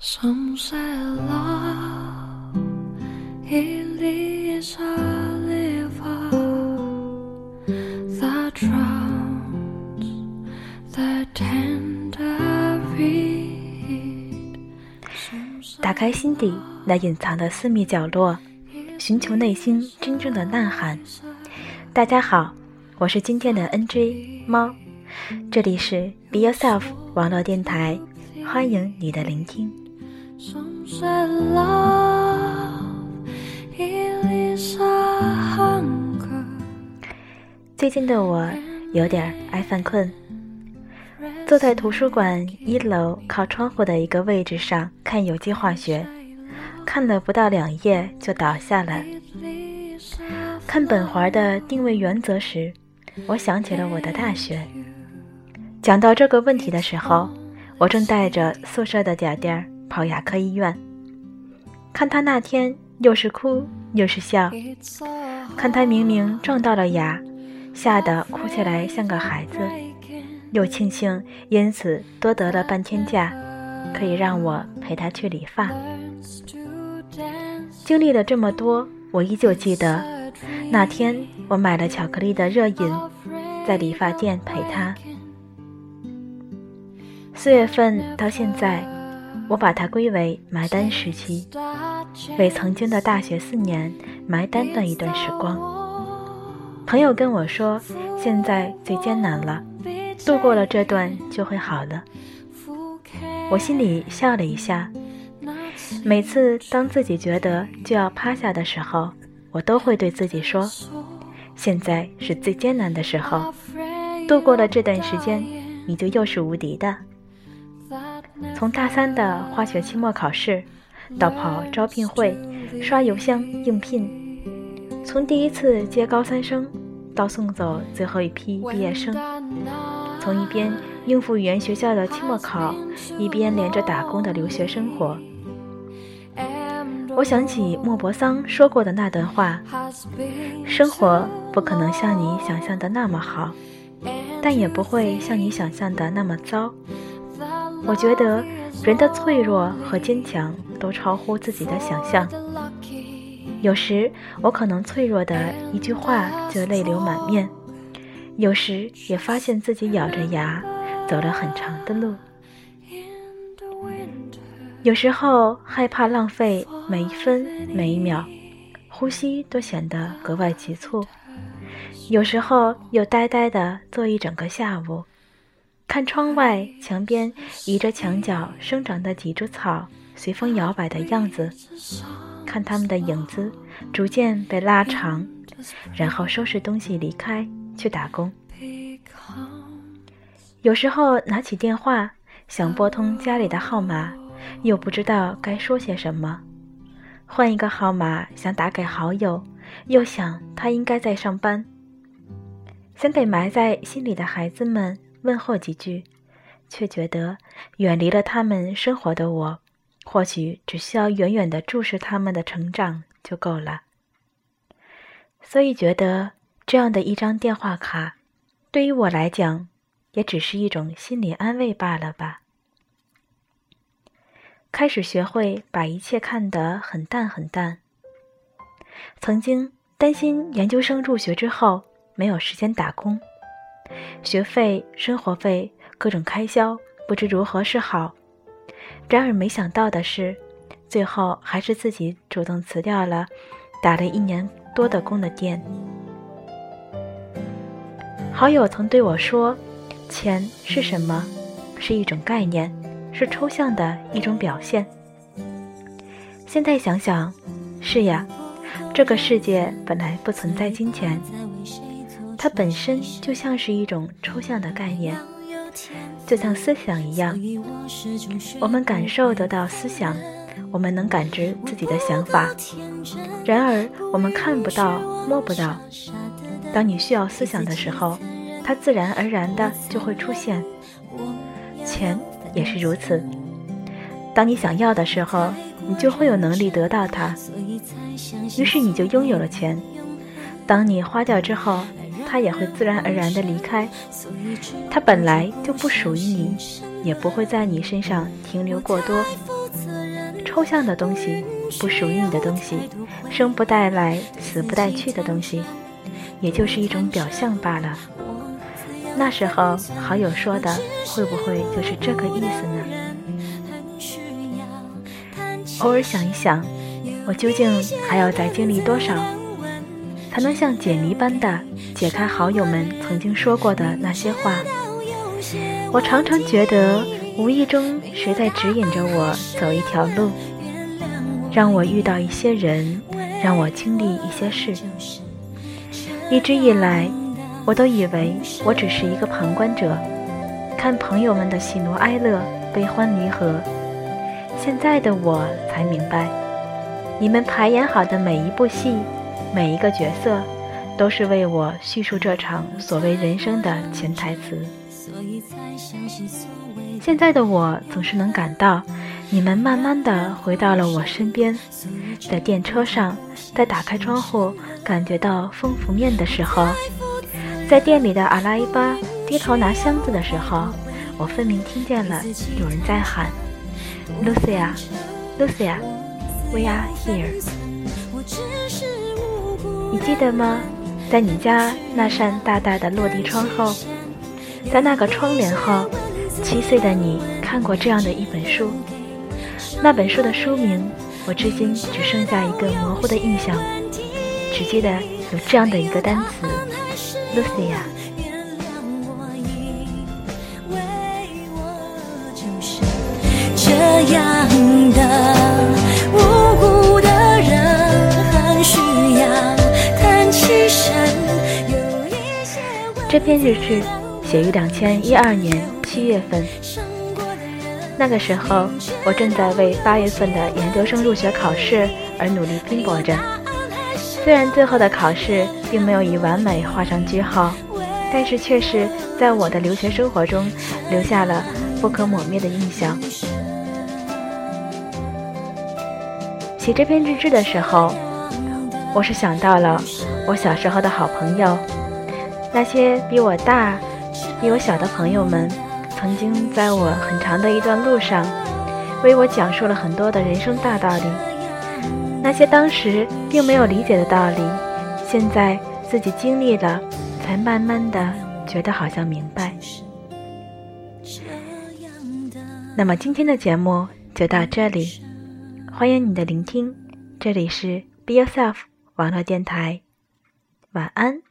Some say love it is a river that drowns the tender reed 打开心底那隐藏的私密角落，寻求内心真正的呐喊。大家好，我是今天的 NJ 猫，这里是 Be Yourself 网络电台，欢迎你的聆听。Some say love it is a hunger. 最近的我有点爱犯困，坐在图书馆一楼靠窗户的一个位置上看有机化学，看了不到两页就倒下了。看本环的定位原则时，我想起了我的大学。讲到这个问题的时候，我正带着宿舍的假垫儿跑牙科医院，看他那天又是哭又是笑，看他明明撞到了牙，吓得哭起来像个孩子，又庆幸因此多得了半天假，可以让我陪他去理发。经历了这么多，我依旧记得那天我买了巧克力的热饮，在理发店陪他。四月份到现在，我把它归为埋单时期，为曾经的大学四年埋单的一段时光。朋友跟我说，现在最艰难了，度过了这段就会好了。我心里笑了一下。每次当自己觉得就要趴下的时候，我都会对自己说，现在是最艰难的时候，度过了这段时间，你就又是无敌的。从大三的化学期末考试，到跑招聘会、刷邮箱应聘，从第一次接高三生，到送走最后一批毕业生，从一边应付语言学校的期末考，一边连着打工的留学生活。我想起莫泊桑说过的那段话：生活不可能像你想象的那么好，但也不会像你想象的那么糟。我觉得人的脆弱和坚强都超乎自己的想象。有时我可能脆弱的一句话就泪流满面，有时也发现自己咬着牙走了很长的路。有时候害怕浪费每一分每一秒，呼吸都显得格外急促。有时候又呆呆地坐一整个下午，看窗外墙边倚着墙角生长的几株草随风摇摆的样子，看它们的影子逐渐被拉长，然后收拾东西离开去打工。有时候拿起电话想拨通家里的号码，又不知道该说些什么；换一个号码想打给好友，又想他应该在上班。想给埋在心里的孩子们问候几句，却觉得远离了他们生活的我，或许只需要远远地注视他们的成长就够了。所以觉得这样的一张电话卡，对于我来讲，也只是一种心理安慰罢了吧。开始学会把一切看得很淡很淡。曾经担心研究生入学之后没有时间打工，学费、生活费、各种开销不知如何是好。然而没想到的是，最后还是自己主动辞掉了打了一年多的工的店。好友曾对我说：“钱是什么？是一种概念。”是抽象的一种表现。现在想想，是呀，这个世界本来不存在金钱，它本身就像是一种抽象的概念，就像思想一样。我们感受得到思想，我们能感知自己的想法，然而我们看不到、摸不到。当你需要思想的时候，它自然而然的就会出现。钱。也是如此。当你想要的时候，你就会有能力得到它，于是你就拥有了钱。当你花掉之后，他也会自然而然的离开。他本来就不属于你，也不会在你身上停留过多。抽象的东西，不属于你的东西，生不带来，死不带去的东西，也就是一种表象罢了。那时候好友说的，会不会就是这个意思呢？偶尔想一想，我究竟还要再经历多少，才能像解谜般的解开好友们曾经说过的那些话？我常常觉得，无意中谁在指引着我走一条路，让我遇到一些人，让我经历一些事。一直以来，我都以为我只是一个旁观者，看朋友们的喜怒哀乐、悲欢离合。现在的我才明白，你们排演好的每一部戏，每一个角色，都是为我叙述这场所谓人生的潜台词。现在的我总是能感到，你们慢慢的回到了我身边，在电车上，在打开窗户感觉到风拂面的时候，在店里的阿拉伊巴低头拿箱子的时候，我分明听见了有人在喊：“Lucia，Lucia，We are here。”你记得吗？在你家那扇大大的落地窗后。在那个窗帘后，七岁的你看过这样的一本书。那本书的书名，我至今只剩下一个模糊的印象，只记得有这样的一个单词：Lucia。这样这篇日志。写于两千一二年七月份，那个时候我正在为八月份的研究生入学考试而努力拼搏着。虽然最后的考试并没有以完美画上句号，但是却是在我的留学生活中留下了不可磨灭的印象。写这篇日志的时候，我是想到了我小时候的好朋友，那些比我大。比我小的朋友们，曾经在我很长的一段路上，为我讲述了很多的人生大道理。那些当时并没有理解的道理，现在自己经历了，才慢慢的觉得好像明白。那么今天的节目就到这里，欢迎你的聆听，这里是 Be Yourself 网络电台，晚安。